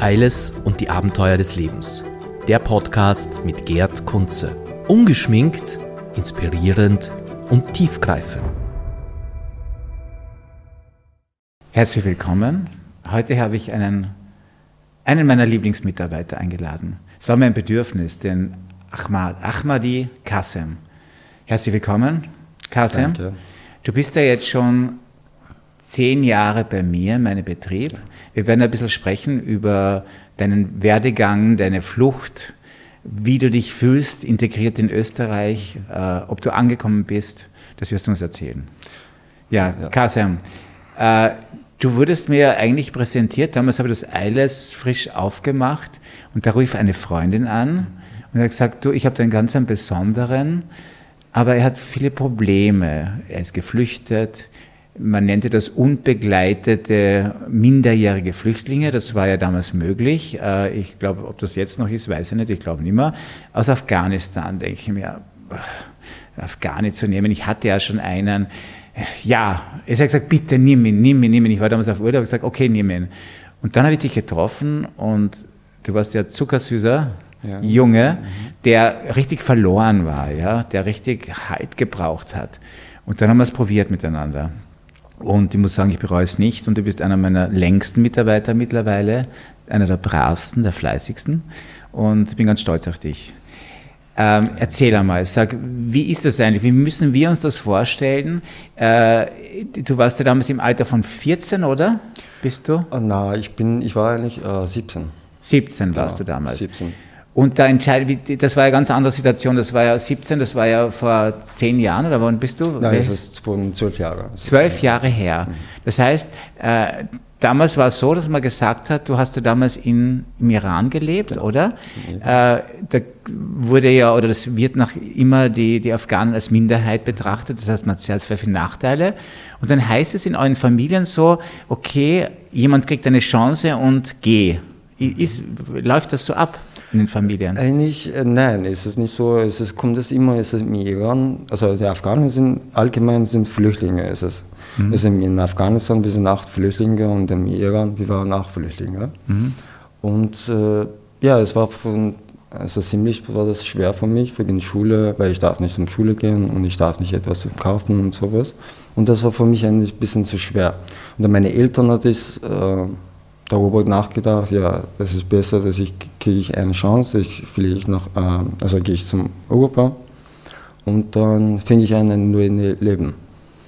Eiles und die Abenteuer des Lebens. Der Podcast mit Gerd Kunze. Ungeschminkt, inspirierend und tiefgreifend. Herzlich willkommen. Heute habe ich einen, einen meiner Lieblingsmitarbeiter eingeladen. Es war mein Bedürfnis, den Ahmad, Ahmadi Kassem. Herzlich willkommen, Kassem. Danke. Du bist ja jetzt schon zehn Jahre bei mir in meinem Betrieb. Wir werden ein bisschen sprechen über deinen Werdegang, deine Flucht, wie du dich fühlst, integriert in Österreich, äh, ob du angekommen bist. Das wirst du uns erzählen. Ja, Ja. Kasem, äh, du wurdest mir eigentlich präsentiert, damals habe ich das Eiles frisch aufgemacht und da rief eine Freundin an und hat gesagt, du, ich habe einen ganz einen besonderen, aber er hat viele Probleme. Er ist geflüchtet. Man nannte das unbegleitete minderjährige Flüchtlinge. Das war ja damals möglich. Äh, Ich glaube, ob das jetzt noch ist, weiß ich nicht. Ich glaube nicht mehr. Aus Afghanistan denke ich mir, Afghani zu nehmen. Ich hatte ja schon einen. Ja, es hat gesagt, bitte nimm ihn, nimm ihn, nimm ihn. Ich war damals auf Urlaub, habe gesagt, okay, nimm ihn. Und dann habe ich dich getroffen und du warst ja zuckersüßer Ja. Junge, der richtig verloren war, ja, der richtig Halt gebraucht hat. Und dann haben wir es probiert miteinander. Und ich muss sagen, ich bereue es nicht. Und du bist einer meiner längsten Mitarbeiter mittlerweile, einer der bravsten, der fleißigsten. Und ich bin ganz stolz auf dich. Ähm, erzähl einmal, sag, wie ist das eigentlich? Wie müssen wir uns das vorstellen? Äh, du warst ja damals im Alter von 14, oder? Bist du? Ah, na, ich bin, ich war eigentlich äh, 17. 17 warst Ja, du damals. 17. Und da entscheidet, das war ja eine ganz andere Situation. Das war ja 17, das war ja vor 10 Jahren, oder wann bist du? Nein, das ist von zwölf Jahren. Zwölf Jahre her. Das heißt, äh, damals war es so, dass man gesagt hat, du hast du damals in, im Iran gelebt, oder? Äh, da wurde ja, oder das wird noch immer die, die Afghanen als Minderheit betrachtet, das heißt, man hat sehr, sehr viele Nachteile. Und dann heißt es in euren Familien so, okay, jemand kriegt eine Chance und geh. Ist, läuft das so ab in den Familien? Eigentlich, äh, nein, es ist nicht so. Es ist, kommt es immer, es ist im Iran, also die Afghanen sind allgemein sind Flüchtlinge. Es ist, es sind in Afghanistan, wir sind acht Flüchtlinge und im Iran, wir waren acht Flüchtlinge. Und äh, ja, es war von, also ziemlich war das schwer für mich wegen Schule, weil ich darf nicht zum Schule gehen und ich darf nicht etwas kaufen und sowas. Und das war für mich ein bisschen zu schwer. Und dann meine Eltern hat es äh, darüber nachgedacht, ja, das ist besser, dass ich kriege ich eine Chance, ich fliege ich nach, äh, also gehe ich zum Europa und dann finde ich ein neues Leben.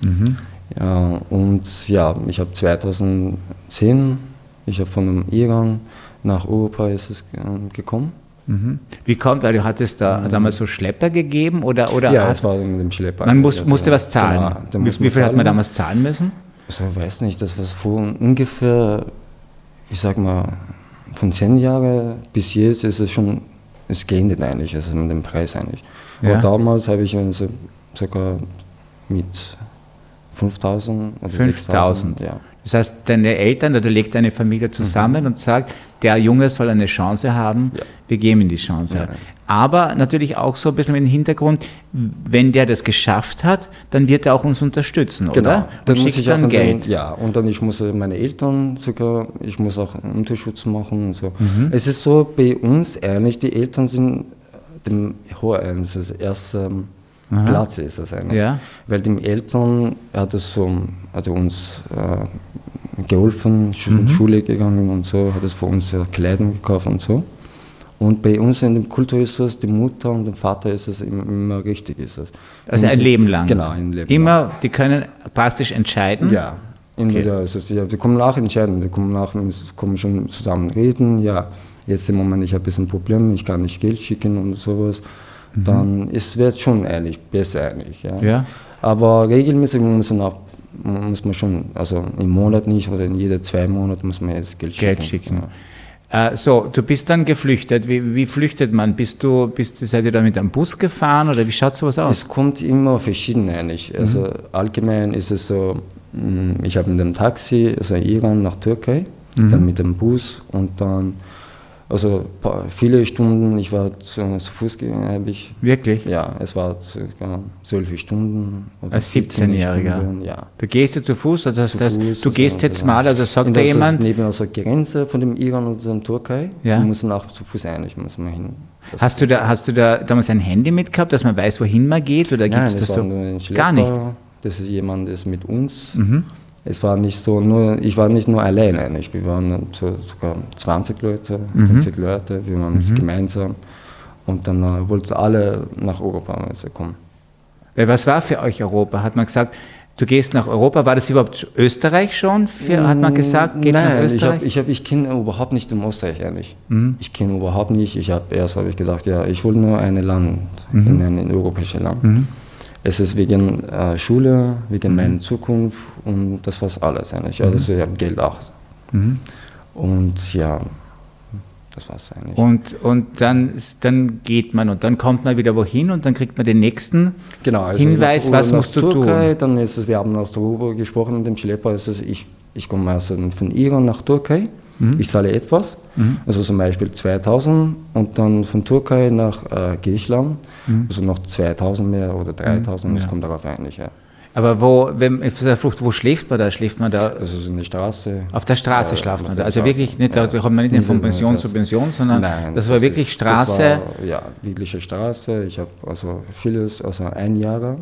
Mhm. Ja, und ja, ich habe 2010, ich habe von dem Iran nach Europa ist es äh, gekommen. Mhm. Wie kommt, weil du hattest da damals so Schlepper gegeben oder, oder ja, es war mit dem Schlepper. man muss, Also, musste was zahlen. genau, da wie wie viel hat man zahlen. damals zahlen müssen? Also, ich weiß nicht, das war ungefähr, ich sag mal, von zehn Jahren bis jetzt ist es schon, es geht nicht eigentlich, also mit dem Preis eigentlich. Ja. Aber damals habe ich also sogar mit 5000 oder 5000. 6000, ja. Das heißt, deine Eltern oder legt deine Familie zusammen und sagt, der Junge soll eine Chance haben, Mhm. Ja. wir geben ihm die Chance. Ja. Aber natürlich auch so ein bisschen mit dem Hintergrund, wenn der das geschafft hat, dann wird er auch uns unterstützen, oder? Genau, dann und muss schickt ich dann Geld. Den, ja, und dann ich muss meine Eltern sogar, ich muss auch Unterschutz machen und so. Mhm. Es ist so bei uns ehrlich, die Eltern sind dem hoher das ist erster ähm, Aha. Platz ist das eigentlich. Ja. Weil die Eltern hat es so, hat uns äh, geholfen, Schu Mhm. Schule gegangen und so, hat es für uns äh, Kleidung gekauft und so. Und bei uns in der Kultur ist es, die Mutter und der Vater ist es immer, immer richtig. Ist es. Also ein Leben lang. Genau, ein Leben lang. Immer, die können praktisch entscheiden. Ja, entweder ist es, ja, wir kommen nach entscheiden, wir kommen nach, wir kommen schon zusammen reden, ja, jetzt im Moment, ich habe ein bisschen Problem, ich kann nicht Geld schicken und sowas, dann ist wird schon ehrlich, besser eigentlich, ja. Ja. Aber regelmäßig muss man, auch, muss man schon, also im Monat nicht oder in jede zwei Monate muss man jetzt Geld schicken. Geld schicken. Äh, so, du bist dann geflüchtet. Wie, wie flüchtet man? Bist du, bist, seid ihr da mit einem Bus gefahren oder wie schaut sowas aus? Es kommt immer verschieden eigentlich. Also allgemein ist es so, mh, ich habe mit dem Taxi, also Iran nach Türkei, dann mit dem Bus und dann Also paar, viele Stunden, ich war zu, zu Fuß gegangen, habe ich. Wirklich? Ja, es war circa zwölf Stunden. Oder Als 17 17-Jähriger? Stunden, Ja. Da gehst du zu Fuß, also das, Zu das, Fuß, du gehst also, jetzt ja. mal, also sagt da das jemand, ist neben der Grenze von dem Iran und der Türkei. Ja. Wir müssen auch zu Fuß eigentlich, müssen wir hin. Das hast du, da, hast du da damals ein Handy mitgehabt, dass man weiß, wohin man geht, oder gibt es das das so? ein. Gar nicht. Das ist jemand, der ist mit uns. Mhm. Es war nicht so, nur, ich war nicht nur alleine eigentlich. Wir waren so, sogar 20 Leute, Mhm. 50 Leute, wir waren gemeinsam. Und dann äh, wollten alle nach Europa kommen. Weil was war für euch Europa? Hat man gesagt, du gehst nach Europa, war das überhaupt Österreich schon? Für, hat man gesagt, geht nach Nein, ich, Österreich? hab, ich, hab, ich kenne überhaupt nicht den Österreich eigentlich. Mhm. Ich kenne überhaupt nicht. Ich habe erst habe ich gedacht, ja, ich will nur ein Land, Mhm. in ein europäisches Land. Es ist wegen äh, Schule, wegen Mhm. meiner Zukunft und das war alles eigentlich. Also ich habe Geld auch. Mhm. Und ja, das war es eigentlich. Und, und dann, dann geht man und dann kommt man wieder wohin und dann kriegt man den nächsten genau, also Hinweis, was musst du Türkei, tun. Dann ist es, wir haben aus der Ruhe gesprochen mit dem Schlepper, ist es, ich, ich komme also von Iran nach Türkei, Mhm. ich zahle etwas, also zum Beispiel 2000 und dann von Türkei nach äh, Griechenland, also noch 2000 mehr oder 3000, das Mhm. Ja. kommt darauf eigentlich. Ja. Aber wo, wenn, auf der Flucht, wo schläft man da? Schläft man da? Das ist in der Straße. Auf der Straße Ja, schlaft auf man da. Also Straße. wirklich nicht, Ja. da kommt man nicht von Pension zu Pension, sondern Nein, das war wirklich ist- Straße. Das war, ja, wirkliche Straße. Ich habe also vieles, also ein Jahr.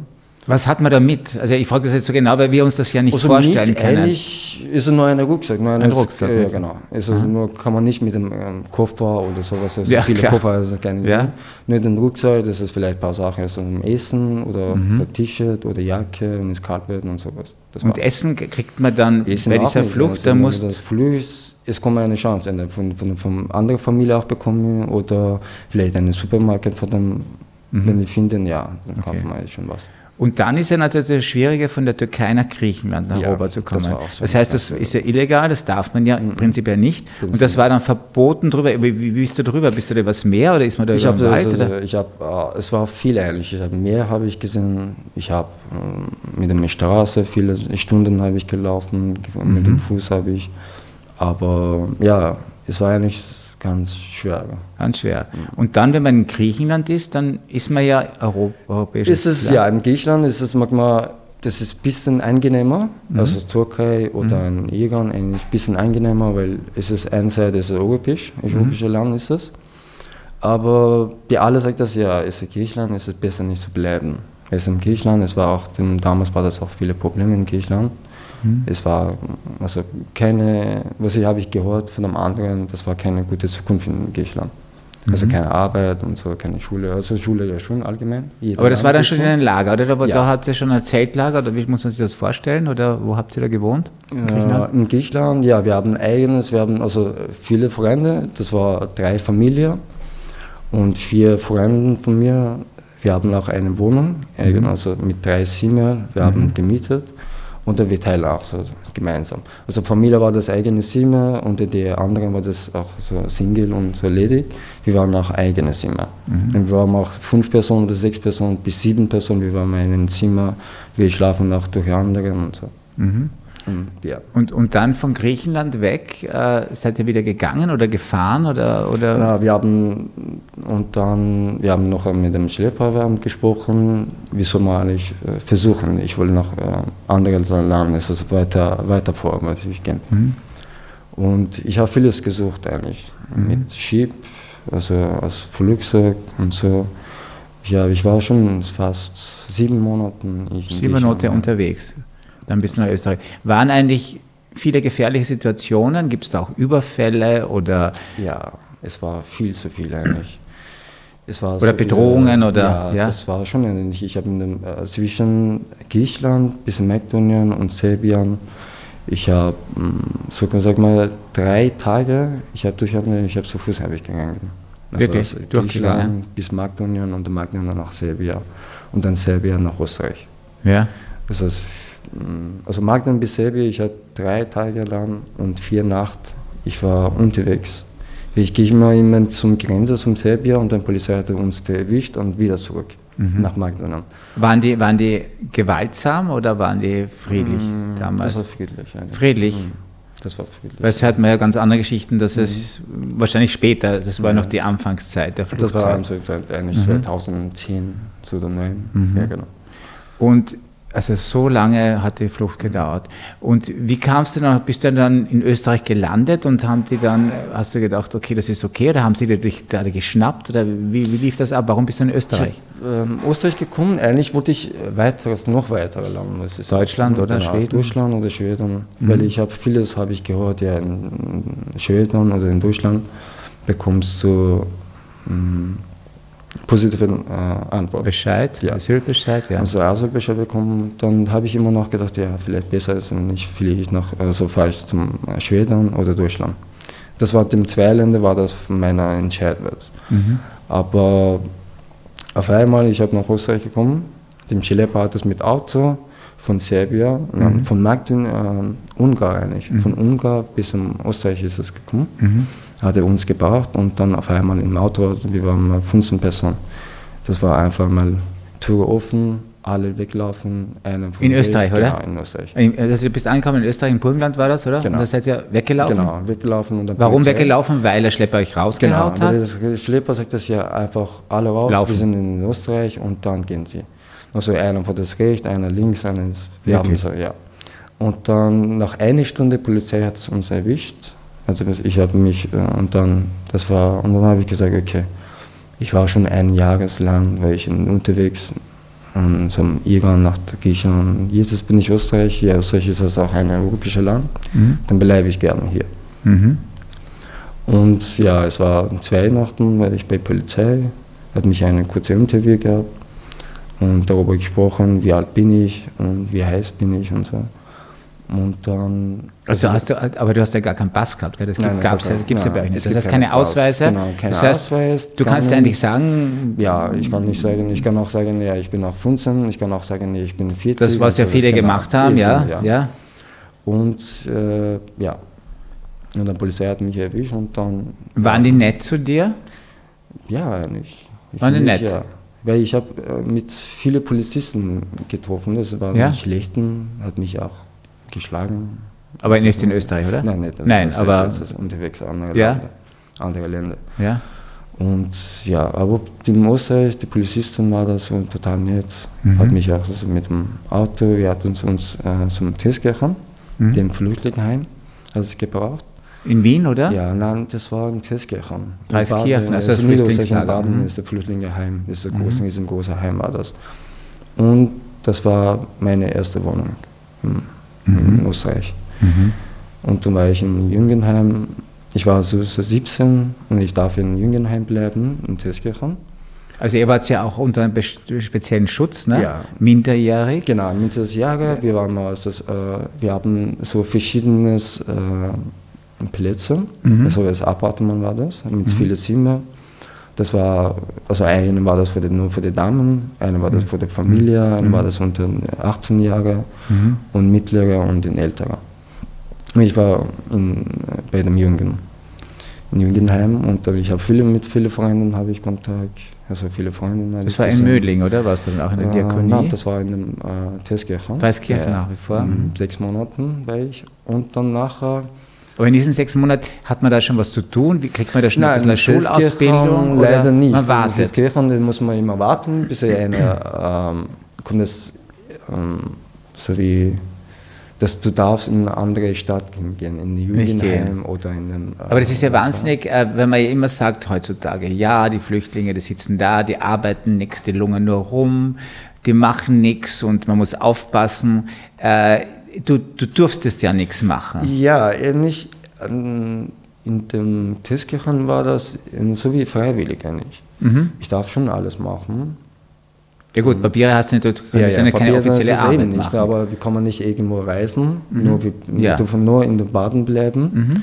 Was hat man da mit? Also ich frage das jetzt so genau, weil wir uns das ja nicht Also vorstellen mit, können. Eigentlich ist es nur ein Rucksack. Nur Ein eines- Rucksack, Ja, mit. genau. Es ist nur, kann man nicht mit dem ähm, Koffer oder sowas. Also Ja, viele klar. Koffer also keine Ja. Idee. Nur den Rucksack, das ist vielleicht ein paar Sachen, also ein Essen oder Mhm. ein T-Shirt oder Jacke es kalt wird und sowas. Das Und Essen kriegt man dann Essen bei dieser nicht, Flucht, also da muss das Flug, es kommt eine Chance, eine von, von, von anderer Familie auch bekommen oder vielleicht einen Supermarkt von dem, wenn wir finden, ja, dann Mhm. Okay. kaufen wir schon was. Und dann ist ja natürlich das Schwierige, von der Türkei nach Griechenland, nach Ja, Europa zu das kommen. auch so das heißt, das ist ja illegal, das darf man ja im Prinzip ja nicht. Und das war dann verboten drüber. Wie, wie bist du drüber? Bist du da übers Meer oder ist man da Ich über den Wald? also, ich habe, äh, es war viel ehrlich. Ich habe mehr habe ich gesehen. Ich habe äh, mit der Straße viele Stunden habe ich gelaufen, mit Mhm. dem Fuß habe ich. Aber ja, es war eigentlich ganz schwer. Ganz schwer. Und dann, wenn man in Griechenland ist, dann ist man ja Euro europäisches Ist es Land. ja in Griechenland ist es manchmal das ist ein bisschen angenehmer, Mhm. also Türkei oder in Iran eigentlich ein bisschen angenehmer, weil es ist einerseits ist europäisch, Mhm. ein europäisches Land ist es. Aber die alle sagt das ja, ist es Griechenland, ist es besser nicht zu bleiben. Es ist in Griechenland, es war auch, damals war das auch viele Probleme in Griechenland. Mhm. Es war also keine, was ich habe ich gehört von einem anderen, das war keine gute Zukunft in Griechenland. Also Mhm. keine Arbeit und so, keine Schule. Also Schule ja schon allgemein. Jeder Aber das war dann schon in einem Lager, oder? Da, Ja. da habt ihr schon ein Zeltlager, oder wie muss man sich das vorstellen? Oder wo habt ihr da gewohnt? In Griechenland? Äh, in Griechenland, ja, wir haben eigenes, wir haben also viele Freunde, das war drei Familien und vier Freunde von mir. Wir haben auch eine Wohnung, eigen, also mit drei Zimmern, wir haben gemietet und wir teilen auch so gemeinsam. Also Familie war das eigene Zimmer und die anderen war das auch so Single und so ledig. Wir waren auch eigene Zimmer. Und wir waren auch fünf Personen oder sechs Personen bis sieben Personen, wir waren in einem Zimmer, wir schlafen auch durch andere und so. Mhm. Und, ja. Und, und dann von Griechenland weg, äh, seid ihr wieder gegangen oder gefahren? Oder, oder? Ja, wir haben und dann wir haben noch mit dem Schlepper gesprochen, wie soll man eigentlich äh, versuchen. Ich wollte noch äh, andere Land, also weiter weiter vor, was ich gerne. Mhm. Und ich habe vieles gesucht eigentlich mit Schiff, also als Flugzeug und so. Ja, ich war schon fast sieben Monate. Sieben Monate unterwegs. Dann bist du nach Österreich. Waren eigentlich viele gefährliche Situationen? Gibt es da auch Überfälle oder Ja, es war viel zu viel eigentlich. Es war Oder so Bedrohungen oder- Ja, ja? das war schon ähnlich. Ich habe äh, zwischen Griechenland bis Mazedonien und Serbien, ich habe, so sag mal, drei Tage, ich habe durch, ich habe zu Fuß habe ich gegangen. Wirklich? aus Durchgegangen? Griechenland bis Mazedonien und dann Mazedonien nach Serbien und dann Serbien nach Österreich. ja? Also, mm, also Magden bis Serbien, ich habe drei Tage lang und vier Nacht, ich war unterwegs. Ich gehe immer, immer zum Grenze, zum Serbien und dann Polizei hat uns erwischt und wieder zurück Mhm. nach Magdalena. Waren die, waren die gewaltsam oder waren die friedlich damals? Mm, Das war friedlich. eigentlich. Friedlich. Mhm. Das war wirklich. Weil es hört man ja ganz andere Geschichten, dass es wahrscheinlich später, das war noch die Anfangszeit der das war Flugzeit. Anfangszeit, eigentlich 2010, 2009. Ja, genau. Und also so lange hat die Flucht gedauert. Und wie kamst du dann, bist du dann in Österreich gelandet und haben die dann, hast du gedacht, okay, das ist okay, oder haben sie dich da geschnappt oder wie, wie lief das ab? Warum bist du in Österreich? Ich ähm, Österreich gekommen, eigentlich wollte ich weiteres, noch weitere Land. Das ist Deutschland oder genau, Schweden? Deutschland oder Schweden. Weil ich habe vieles, habe ich gehört, ja, in Schweden oder in Deutschland bekommst du ähm, positiven äh, Antwort. Bescheid, Ja. Asylbescheid, ja. Also Asylbescheid bekommen, dann habe ich immer noch gedacht, ja, vielleicht besser ist, wenn ich fliege nach, also fahre ich zum Schweden oder Deutschland. Das war dem zwei Länder war das meine Entscheidung. Aber auf einmal, ich habe nach Österreich gekommen, dem Schlepper hat es mit Auto von Serbien, nein, von Magdin, äh, Ungarn eigentlich, von Ungarn bis in Österreich ist es gekommen, hat er uns gebracht und dann auf einmal im Auto, also wir waren mal 15 Personen. Das war einfach mal Tür offen, alle weglaufen, In Österreich, oder? Genau, in Österreich. Also du bist angekommen in Österreich, in Burgenland war das, oder? Genau. Und da seid ihr weggelaufen? Genau, weggelaufen und dann Warum Polizei. weggelaufen? Weil der Schlepper euch Genau, rausgehaut weil hat? der Schlepper sagt das ja einfach alle raus, Laufen. wir sind in Österreich und dann gehen sie. Also einer von das rechts, einer links, einer ist, wir haben so, ja. Und dann nach einer Stunde Polizei hat es uns erwischt. Also ich habe mich äh, und dann das war und dann habe ich gesagt, okay, ich war schon ein Jahres lang, war ich unterwegs und zum Iran nach Griechenland. Jetzt bin ich Österreich, ja Österreich ist das auch ein europäisches Land, dann bleibe ich gerne hier. Mhm. Und ja, es war zwei Weihnachten, war ich bei Polizei, hat mich ein kurzes Interview gehabt und darüber gesprochen, wie alt bin ich und wie heiß bin ich und so. Und dann. Also hast du, aber du hast ja gar keinen Pass gehabt, gell? Das gibt gab's ja, ja bei euch nicht. es Das heißt keine Ausweise. genau, kein das heißt, Ausweis, du kannst ja eigentlich sagen, Ja, ich kann nicht sagen, ich kann auch sagen, ja, ich bin auch 15, ich kann auch sagen, nee, ich bin 40. das, was ja so, viele gemacht haben, ich- ja, ja. Und äh, ja, und die Polizei hat mich erwischt und dann. Waren die nett zu dir? Ja, eigentlich. Ich Waren die nett? Ja. Weil ich habe äh, mit vielen Polizisten getroffen, das waren Ja? Schlechten, hat mich auch geschlagen. Aber Das nicht in Österreich, oder? Nein, nicht. Nein, das aber- das ist unterwegs, andere Ja? Länder. Andere Länder. Ja. Und ja, aber die Österreich, die Polizisten war das so total nett. Mhm. Hat mich auch so mit dem Auto, wir hatten uns äh, zum Teskirchen, Mhm. dem Flüchtlingsheim, hat es gebraucht. In Wien, oder? Ja, nein, das war in Teskirchen. Dreiskirchen, In also das in in Flüchtlingslager. Baden Mhm. ist der Flüchtlingeheim, das ist ein großes, riesengroßer Heim war das. Und das war meine erste Wohnung in, in Österreich. Mhm. Und dann war ich im Jüngenheim, ich war so, so 17 und ich darf in Jüngenheim bleiben, in Teskirchen. Also ihr wart ja auch unter einem speziellen Schutz, ne? Ja. Minderjährig. Genau, das Jahre, wir waren das, äh, wir haben so verschiedenes äh, Plätze, also das Appartement war das, mit vielen Zimmern. Das war, also eine war das für die, nur für die Damen, eine war das für die Familie, eine war das unter 18 Jahre und mittlere und den älteren. Ich war in, bei dem Jungen, im Jugendheim und äh, ich habe viele mit vielen Freunden habe ich Kontakt, also viele Freunde. Das war in. Mödling, oder? Warst du dann auch in der Äh, Diakonie? Nein, das war in dem äh, Teskirchen. Dreiskirchen nach wie vor. in Sechs Monaten war ich. Und dann nachher. Aber in diesen sechs Monaten hat man da schon was zu tun? Wie kriegt man da schon ein bisschen eine Schulausbildung? oder Leider nicht. Man wartet. Teskirchen, da muss man immer warten, bis er eine, ähm, kommt das, ähm, so wie, dass du darfst in eine andere Stadt gehen, in ein Jugendheim oder in ein, äh, Aber das ist ja wahnsinnig, äh, wenn man ja immer sagt heutzutage, ja, die Flüchtlinge, die sitzen da, die arbeiten nichts, die lungern nur rum, die machen nichts und man muss aufpassen. Äh, du, du durftest ja nichts machen. Ja, ähnlich. ähm, In dem Teskirchen war das äh, so wie freiwillig eigentlich. Mhm. Ich darf schon alles machen. Ja gut, Papiere hast du nicht, du kannst ja, keine Papier, das offizielle ist Arbeit nicht, machen. aber wir kommen nicht irgendwo reisen, nur wir, Ja. dürfen nur in den Baden bleiben, Mhm.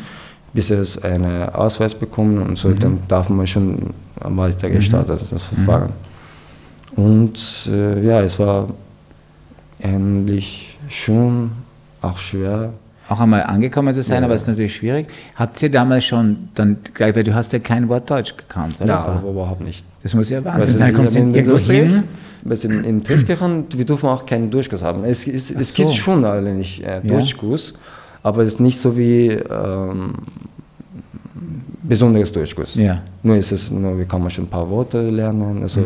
bis wir es einen Ausweis bekommen und so, dann darf man schon am weiter gestartet, Mhm. das Verfahren. Und äh, ja, es war eigentlich schon auch schwer. auch einmal angekommen zu sein, Ja. aber es ist natürlich schwierig. Habt ihr damals schon dann gleich, weil du hast ja kein Wort Deutsch gekannt, oder? Ja, aber überhaupt nicht. Das muss ja Wahnsinn sein. Kommst du irgendwo hin? weißt du, in, Teskirchen, wir dürfen auch keinen Durchkurs haben. Es, es, es so. gibt schon alle nicht äh, Ja. Durchkurs, Aber es ist nicht so wie ähm, besonderes Deutschkurs. Ja. Nur ist es, nur wie kann man schon ein paar Worte lernen, also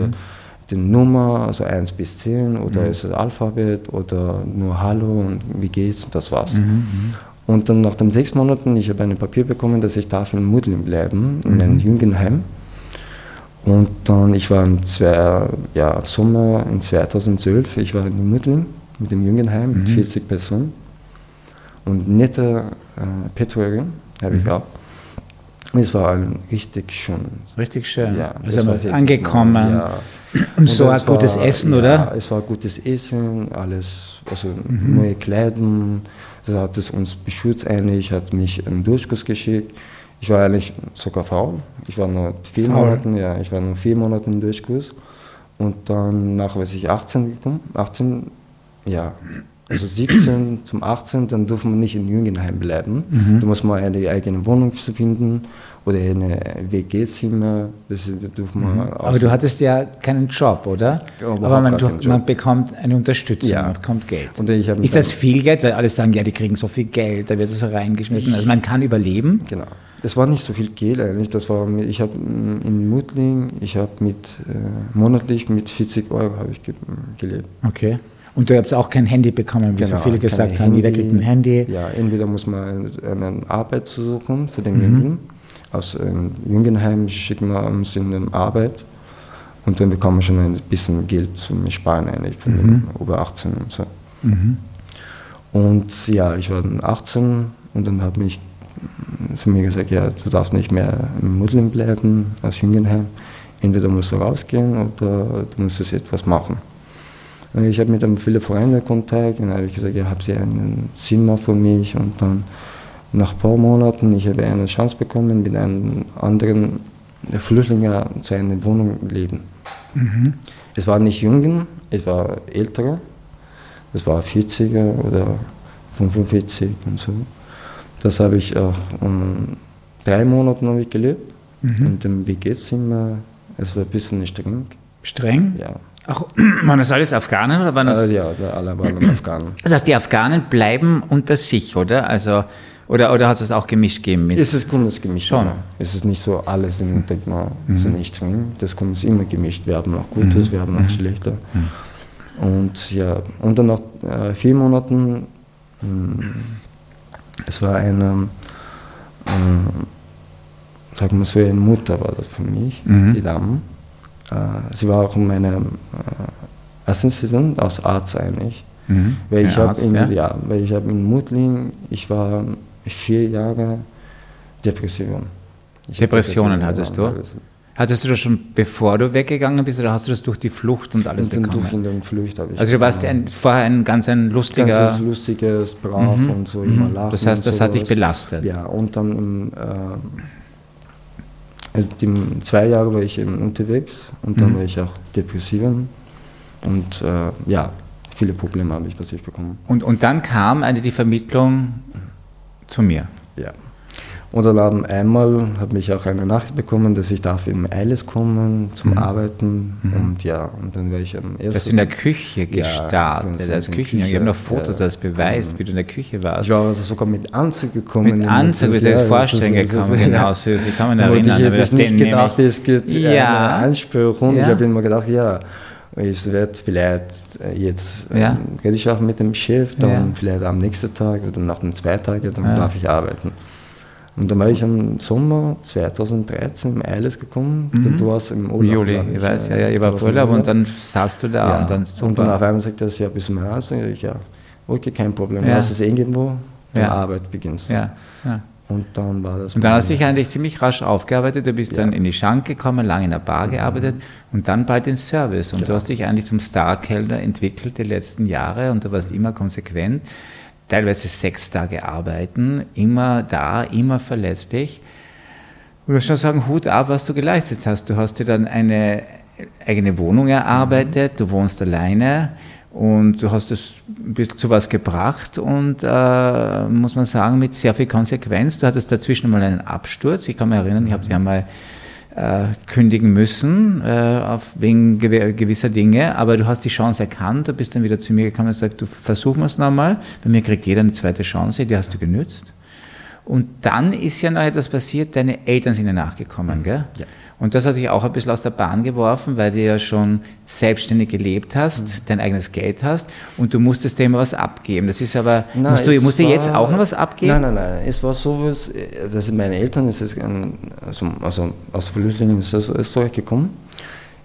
die Nummer, also 1 bis 10 oder ist es Alphabet oder nur Hallo und wie geht's, das war's. Und dann nach den sechs Monaten, ich habe ein Papier bekommen, dass ich darf in Mudlin bleiben, in einem Jugendheim. Und dann, ich war im zwei, ja, Sommer in 2012, ich war in Mudlin mit dem Jugendheim mit 40 Personen. Und nette äh, Betreuerin habe ich auch. Es war richtig schön. Richtig schön. Ja, also es war angekommen. Ja. Und so ein es gutes Essen, ja, oder? Es war gutes Essen, alles, also Mhm. neue Kleidung. Das hat es uns beschützt eigentlich, hat mich einen Durchkurs geschickt. Ich war eigentlich sogar faul. Ich war nur vier Faul? Monate, ja, ich war nur vier Monate im Durchkurs. Und dann nach, weiß ich, 18 gekommen, 18, ja, also 17 zum 18, dann durfte man nicht in Jüngenheim bleiben. Mhm. Da muss man eine eigene Wohnung finden oder eine WG-Zimmer. Mhm. Aber du hattest ja keinen Job, oder? Überhaupt Aber man, du, man bekommt eine Unterstützung, Ja. man bekommt Geld. Ist das viel Geld? Weil alle sagen, ja, die kriegen so viel Geld, da wird es reingeschmissen. Also man kann überleben. Genau. Es war nicht so viel Geld eigentlich. Das war, ich habe in Mutling, ich habe mit äh, monatlich mit 40 Euro habe ich ge gelebt. Okay. Und du hast auch kein Handy bekommen, wie so Genau, viele kein gesagt haben, jeder kriegt ein Handy. Ja, entweder muss man eine Arbeit suchen für Mhm. den Jüngling. Aus einem Jüngenheim schicken wir uns in eine Arbeit und dann bekommen wir schon ein bisschen Geld zum Sparen eigentlich für den über 18 und so. Mhm. Und ja, ich war dann 18 und dann habe ich zu mir gesagt, ja, du darfst nicht mehr im Muslim bleiben, als Jüngenheim. Entweder musst du rausgehen oder du musst jetzt etwas machen. Und ich habe mit einem viele Freunde Kontakt und habe ich gesagt, ja, habt ihr ein Zimmer für mich? Und dann nach ein paar Monaten, ich habe eine Chance bekommen, mit einem anderen Flüchtling zu einer Wohnung leben. Es war nicht Jungen, es war ältere. Das war 40er oder 45 und so. Das habe ich auch um, drei Monate habe ich gelebt. In dem WG-Zimmer. Es war ein bisschen streng. Streng? Ja. Ach, waren das alles Afghanen oder waren das? Also, ja, alle waren Afghanen. Das heißt, die Afghanen bleiben unter sich, oder? Also, oder, oder hat es auch gemischt gegeben mit? Es ist kommt gemischt. Schon. Es ist nicht so, alles sind, denkt man, sind nicht streng. Das kommt immer gemischt. Wir haben auch Gutes, wir haben auch Schlechter. Und ja, und dann nach äh, vier Monaten, mh, es war eine, äh, sagen wir so, eine Mutter war das für mich, Mhm. die Dame. Äh, sie war auch meine äh, Assistentin aus Arzt eigentlich. Mhm. Weil ich Arzt, in, ja? ja? weil ich habe in Mutling, ich war vier Jahre Depression. Ich Depressionen Depressionen hattest du? Hattest du das schon bevor du weggegangen bist oder hast du das durch die Flucht und alles Und durch bekommen? in den Flucht habe ich. Also du warst ein, vorher ein ganz ein lustiger. ganz lustiges, brav und so immer lachen. Mhm. Das heißt, das hat dich belastet. Ja, und dann im, äh, also die, zwei Jahre war ich eben unterwegs und dann Mhm. war ich auch depressiv und äh, ja, viele Probleme habe ich ich bekommen. Und, und dann kam eine die Vermittlung zu mir. Ja. Und dann haben einmal habe ich auch eine Nachricht bekommen, dass ich darf im Eiles kommen zum Arbeiten und ja, und dann war ich am Du hast ersten. in der Küche gestartet, ganz als in der Küchen. Ich habe noch Fotos ja. als Beweis, wie du in der Küche warst. ich war also sogar mit Anzug gekommen. Mit Anzug, wie du Ja, vorstellen gekommen, genau, ja. so, ich kann mich erinnern. Ich hätte nicht gedacht, es gibt Ja. eine Einsperrung. Ja. Ich habe immer gedacht, ja, ich werde vielleicht äh, jetzt, Ja. ähm, rede ich auch mit dem Chef, dann Ja. vielleicht am nächsten Tag oder nach den zwei Tagen, dann Ja. darf ich arbeiten. Und dann war ich im Sommer 2013 im Eiles gekommen. Du warst im Urlaub. Juli, glaub ich weiß, ja, ja, ich Du war im Urlaub und dann saßt du da ja. und dann und dann auf super. einmal sagt er, ja, bis zum Haus. Und ich, ja, okay, kein Problem. Ja. Lass es irgendwo, dann Ja. Arbeit beginnst. Ja, ja. Und dann war das. Und dann hast du dich eigentlich ziemlich rasch aufgearbeitet. Du bist Ja. dann in die Schank gekommen, lange in der Bar gearbeitet und dann bald in Service. Und du Genau. hast dich eigentlich zum Star-Kellner entwickelt die letzten Jahre und du warst immer konsequent. Teilweise sechs Tage arbeiten, immer da, immer verlässlich. Und muss schon sagen, Hut ab, was du geleistet hast. Du hast dir dann eine eigene Wohnung erarbeitet, du wohnst alleine und du hast es zu was gebracht und äh, muss man sagen, mit sehr viel Konsequenz. Du hattest dazwischen mal einen Absturz. Ich kann mich erinnern, ich habe dich einmal kündigen müssen, äh, auf, wegen gewisser Dinge, aber du hast die Chance erkannt, du bist dann wieder zu mir gekommen und gesagt, du versuchen wir es nochmal, bei mir kriegt jeder eine zweite Chance, die hast du genützt. Und dann ist ja noch etwas passiert, deine Eltern sind ja nachgekommen, gell? Ja. Und das hat dich auch ein bisschen aus der Bahn geworfen, weil du ja schon selbstständig gelebt hast, mhm. dein eigenes Geld hast und du musstest immer was abgeben. Das ist aber, nein, musst du musst dir jetzt auch noch was abgeben? Nein, nein, nein. Es war so, dass meine Eltern, es ist ein, also, also aus Flüchtlingen ist aus Österreich gekommen.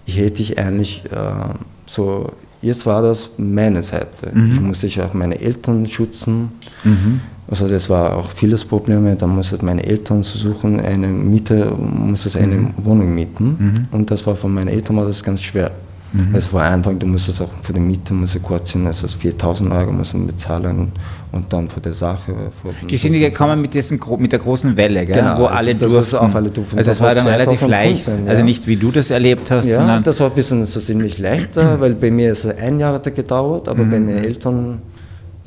Ich hätte ich eigentlich äh, so, jetzt war das meine Seite. Mhm. Ich musste ich auch meine Eltern schützen. Mhm. Also das war auch vieles Probleme. Da mussten meine Eltern suchen, eine Miete, musste eine mhm. Wohnung mieten. Mhm. Und das war von meinen Eltern war das ganz schwer. Mhm. Es war einfach, du musstest auch für die Miete musst kurz sind, also 4000 Euro müssen bezahlen und dann für die Sache. Für die sind die gekommen mit, diesen, mit der großen Welle, gell? Genau, wo also alle durften. Auf alle durften. Also es war dann relativ leicht, ja. also nicht wie du das erlebt hast, ja, das war ein bisschen so ziemlich leichter, weil bei mir ist es ein Jahr gedauert, aber mhm. bei meinen Eltern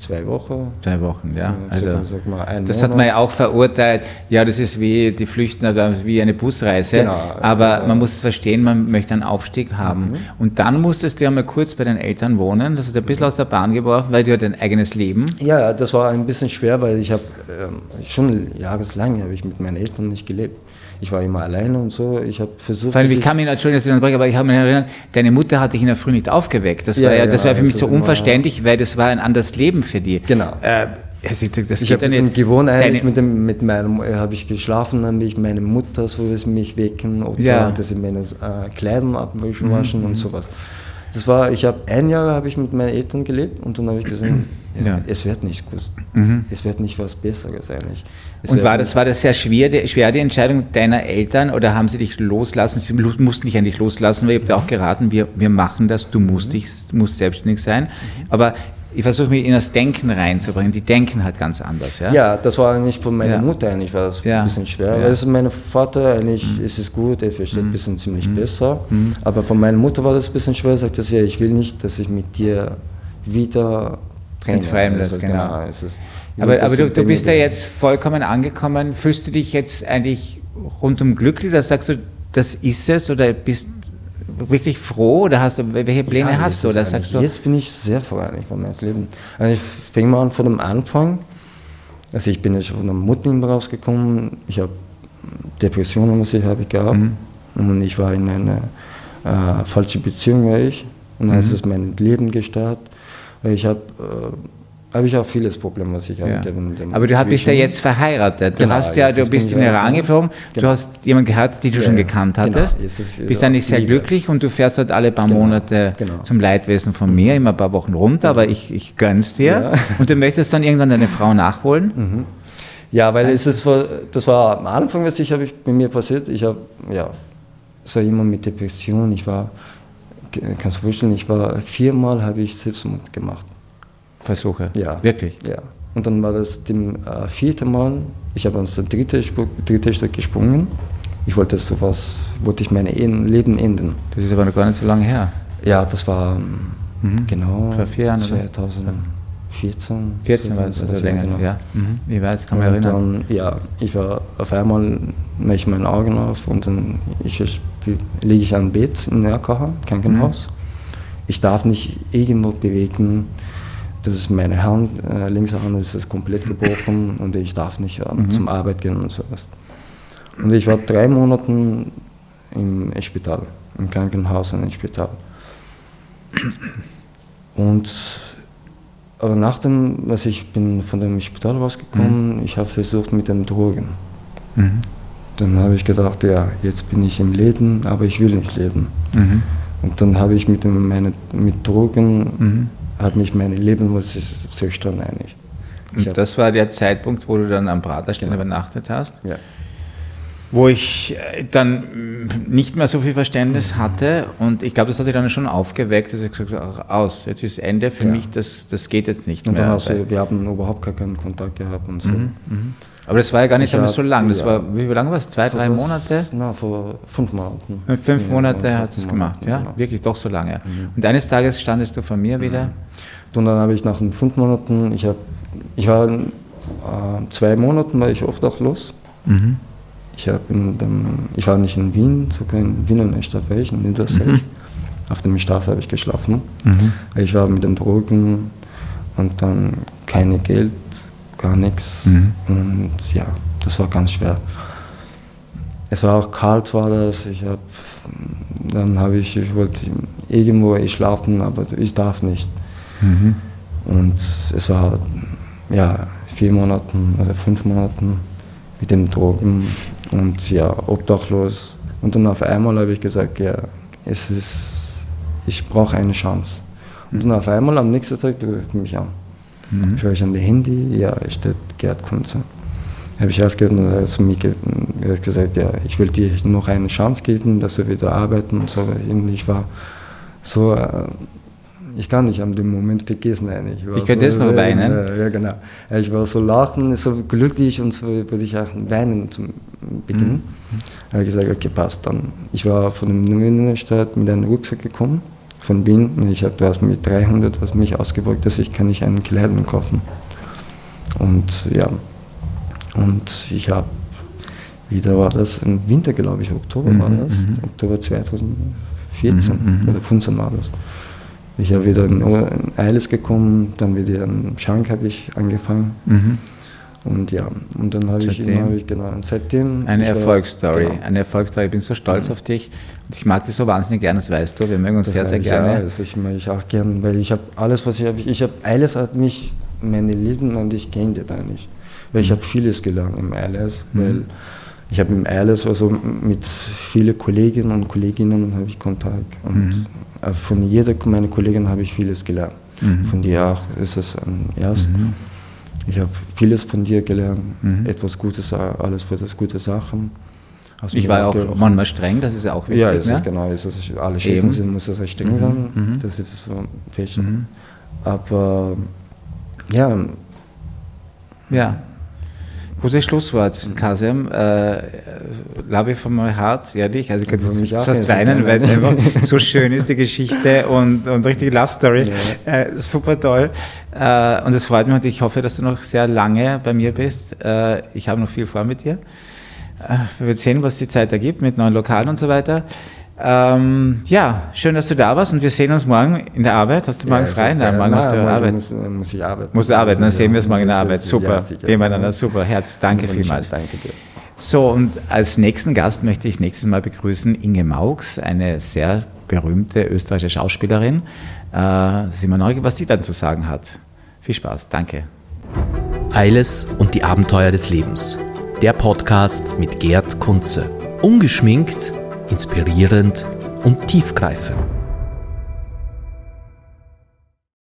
Zwei Wochen. Zwei Wochen, ja. Also, mal, das Monat. hat man ja auch verurteilt. Ja, das ist wie die Flüchtenden, wie eine Busreise. Genau. Aber man muss verstehen, man möchte einen Aufstieg haben. Mhm. Und dann musstest du ja mal kurz bei den Eltern wohnen. Das hat ein bisschen aus der Bahn geworfen, weil du ja dein eigenes Leben. Ja, das war ein bisschen schwer, weil ich habe ähm, schon jahreslang habe ich mit meinen Eltern nicht gelebt ich war immer alleine und so. Ich habe versucht. Vor allem, ich kann mich, Entschuldigung, dass ich unterbreche, aber ich habe mich erinnert, deine Mutter hat dich in der Früh nicht aufgeweckt. Das war ja, ja das war für mich so unverständlich, weil das war ein anderes Leben für dich. Genau. Äh, also das ich habe ein gewohnt eigentlich mit, dem, mit meinem, äh, habe ich geschlafen, dann bin ich meine Mutter, so wie sie mich wecken, oder ja. dass sie meine äh, Kleidung abwaschen mhm. und sowas. Das war, ich habe ein Jahr habe ich mit meinen Eltern gelebt und dann habe ich gesagt, ja, ja. es wird nicht gut. Mhm. Es wird nicht was Besseres eigentlich. Und war das, war das sehr schwer, schwer, die Entscheidung deiner Eltern oder haben sie dich loslassen? Sie mussten dich eigentlich loslassen, weil ich habe dir auch geraten, wir, wir machen das, du musst, mhm. dich, musst selbstständig sein. Aber ich versuche mich in das Denken reinzubringen. Die denken halt ganz anders. Ja, ja das war eigentlich von meiner ja. Mutter eigentlich war das ja. ein bisschen schwer. Ja. Es mein Vater eigentlich mhm. ist es gut, er versteht mhm. ein bisschen ziemlich mhm. besser. Mhm. Aber von meiner Mutter war das ein bisschen schwer. Sagt er, ja, ich will nicht, dass ich mit dir wieder ins Fremde, also, genau. genau aber, aber du, du bist ja jetzt vollkommen angekommen. Fühlst du dich jetzt eigentlich rundum glücklich oder sagst du, das ist es oder bist wirklich froh oder hast du, welche Pläne ja, hast du? Oder sagst du? Jetzt bin ich sehr froh eigentlich von meinem Leben. Also ich fange mal an von dem Anfang. Also ich bin ja schon von der Mutter rausgekommen. Ich habe Depressionen, was ich habe gehabt. Mhm. Und ich war in einer äh, falschen Beziehung, war ich. Und dann mhm. ist mein Leben gestartet. Ich habe äh, habe ich auch vieles Problem, was ich ja. habe. Aber du bist ja jetzt verheiratet. Du genau, hast ja, du bist in Iran geflogen, genau. du hast jemanden gehabt, die du ja, schon gekannt genau. hattest. Ist, bist eigentlich sehr Liebe. glücklich und du fährst dort alle paar genau. Monate genau. zum Leidwesen von mir, immer ein paar Wochen runter, aber ich, ich gönn's dir. Und du möchtest dann irgendwann deine Frau nachholen? Mhm. Ja, weil es ist, das war am Anfang, was ich habe bei mir passiert. Ich habe, ja, es war immer mit Depression. Ich war, kannst du vorstellen, ich war viermal habe ich Selbstmord gemacht. Versuche. Ja. Wirklich? Ja. Und dann war das dem äh, vierte Mal, ich habe uns das dritte, dritte Stück gesprungen. Ich wollte sowas, wollte ich mein Leben enden. Das ist aber noch gar nicht so lange her. Ja, das war mhm. genau vor vier Jahren, 2014. 14 war es, also länger, genau. ja. Mhm. Ich weiß, kann mich erinnern. Dann, ja, ich war auf einmal, mache ich meine Augen auf und dann ich, liege ich am Bett in der Krankenhaus. Mhm. Ich darf nicht irgendwo bewegen das ist meine Hand, äh, linke Hand ist komplett gebrochen und ich darf nicht äh, mhm. zum Arbeit gehen und sowas. Und ich war drei Monate im Spital, im Krankenhaus und im Spital. Und aber nach dem, was ich bin von dem Spital rausgekommen, mhm. ich habe versucht mit den Drogen. Mhm. Dann habe ich gedacht, ja, jetzt bin ich im Leben, aber ich will nicht leben. Mhm. Und dann habe ich mit, dem, meine, mit Drogen mhm hat mich mein Leben was zerstören eigentlich. Und das war der Zeitpunkt, wo du dann am Praterstein genau. übernachtet hast? Ja. Wo ich äh, dann nicht mehr so viel Verständnis hatte und ich glaube, das hat dich dann schon aufgeweckt, dass ich gesagt habe, aus, jetzt ist Ende für ja. mich, das, das geht jetzt nicht und mehr. Und dann wir haben überhaupt gar keinen Kontakt gehabt und so. Mhm, mhm. Aber das war ja gar nicht hab, so lang. Das ja. war, wie lange war es? Zwei, drei Monate? Na, vor fünf Monaten. Fünf Monate ja, hast du es gemacht, ja? Genau. Wirklich doch so lange. Mhm. Und eines Tages standest du vor mir mhm. wieder. Und dann habe ich nach den fünf Monaten, ich, hab, ich war äh, zwei Monaten war ich obdachlos. Mhm. Ich, in dem, ich war nicht in Wien, sogar in Wien und Stadt war ich, in Niedersee. Mhm. Auf der Straße habe ich geschlafen. Mhm. Ich war mit den Drogen und dann keine Geld, gar nichts. Mhm. Und ja, das war ganz schwer. Es war auch kalt, war das. Ich habe, dann habe ich, ich wollte irgendwo schlafen, aber ich darf nicht. Mhm. Und es war ja vier Monate oder fünf Monate mit den Drogen und ja obdachlos. Und dann auf einmal habe ich gesagt, ja, es ist, ich brauche eine Chance. Und dann auf einmal am nächsten Tag ruft mich an. Mhm. Ich an die Handy, ja, steht Gerd Kunze. Habe ich aufgehört und er zu mir gesagt, ja, ich will dir noch eine Chance geben, dass wir wieder arbeiten und so. Ich war so, äh, ich kann nicht an dem Moment vergessen eigentlich. Ich, ich könnte so, jetzt noch weinen. Äh, ja, genau. Ich war so lachen, so glücklich und so würde ich auch weinen zum Beginn. Mhm. Habe ich gesagt, okay, passt dann. Ich war von der Stadt mit einem Rucksack gekommen von Wien. Ich habe was mit 300, was mich ausgebeugt, dass ich kann nicht einen Kleidung kaufen. Und ja, und ich habe, wieder war das, im Winter glaube ich, Oktober mhm, war das, mhm. Oktober 2014 mhm, mhm, oder 15 war das. Ich habe wieder in Eiles gekommen, dann wieder in Schank habe ich angefangen. Mhm. Und ja, und dann habe ich immer, ich, genau, und seitdem. Eine Erfolgsstory, genau. eine Erfolgsstory. Ich bin so stolz mhm. auf dich und ich mag dich so wahnsinnig gerne, das weißt du. Wir mögen uns das sehr, sehr gerne. Ja, das ich mag ich auch gerne, weil ich habe alles, was ich habe, ich habe, alles hat mich, meine Lieben und ich kenne die da nicht. Weil ich mhm. habe vieles gelernt im ILS, mhm. weil ich habe im ILS also mit vielen Kolleginnen und Kolleginnen habe ich Kontakt und mhm. Äh, von jeder meiner Kollegen habe ich vieles gelernt. Mhm. Von dir auch ist es ein Erst. Ich habe vieles von dir gelernt, mhm. etwas Gutes, alles für das gute Sachen. Also ich war auch manchmal streng, das ist ja auch wichtig. Ja, es ne? ist genau, es ist, alle Chefen sind, muss das streng mhm. sein, mhm. das ist so fest. Mhm. Aber ja. Ja. Gutes Schlusswort, mhm. Kasim. Äh, love you from my heart, ehrlich. Also ich könnte jetzt fast weinen, weil es einfach so schön ist, die Geschichte und, und richtige Love Story. Ja. Äh, super toll. Äh, und es freut mich und ich hoffe, dass du noch sehr lange bei mir bist. Äh, ich habe noch viel vor mit dir. Äh, wir werden sehen, was die Zeit ergibt mit neuen Lokalen und so weiter. Ähm, ja, schön, dass du da warst und wir sehen uns morgen in der Arbeit. Hast du morgen ja, frei? Nein, morgen hast du Arbeit. Muss, muss ich arbeiten. Musst du arbeiten, dann sehen wir es morgen in der Arbeit. Super, ja, nebeneinander, super. Herzlich, danke vielmals. Danke dir. So, und als nächsten Gast möchte ich nächstes Mal begrüßen Inge Maux, eine sehr berühmte österreichische Schauspielerin. Äh, sind wir neugierig, was die dann zu sagen hat. Viel Spaß, danke. Eiles und die Abenteuer des Lebens. Der Podcast mit Gerd Kunze. Ungeschminkt inspirierend und tiefgreifend.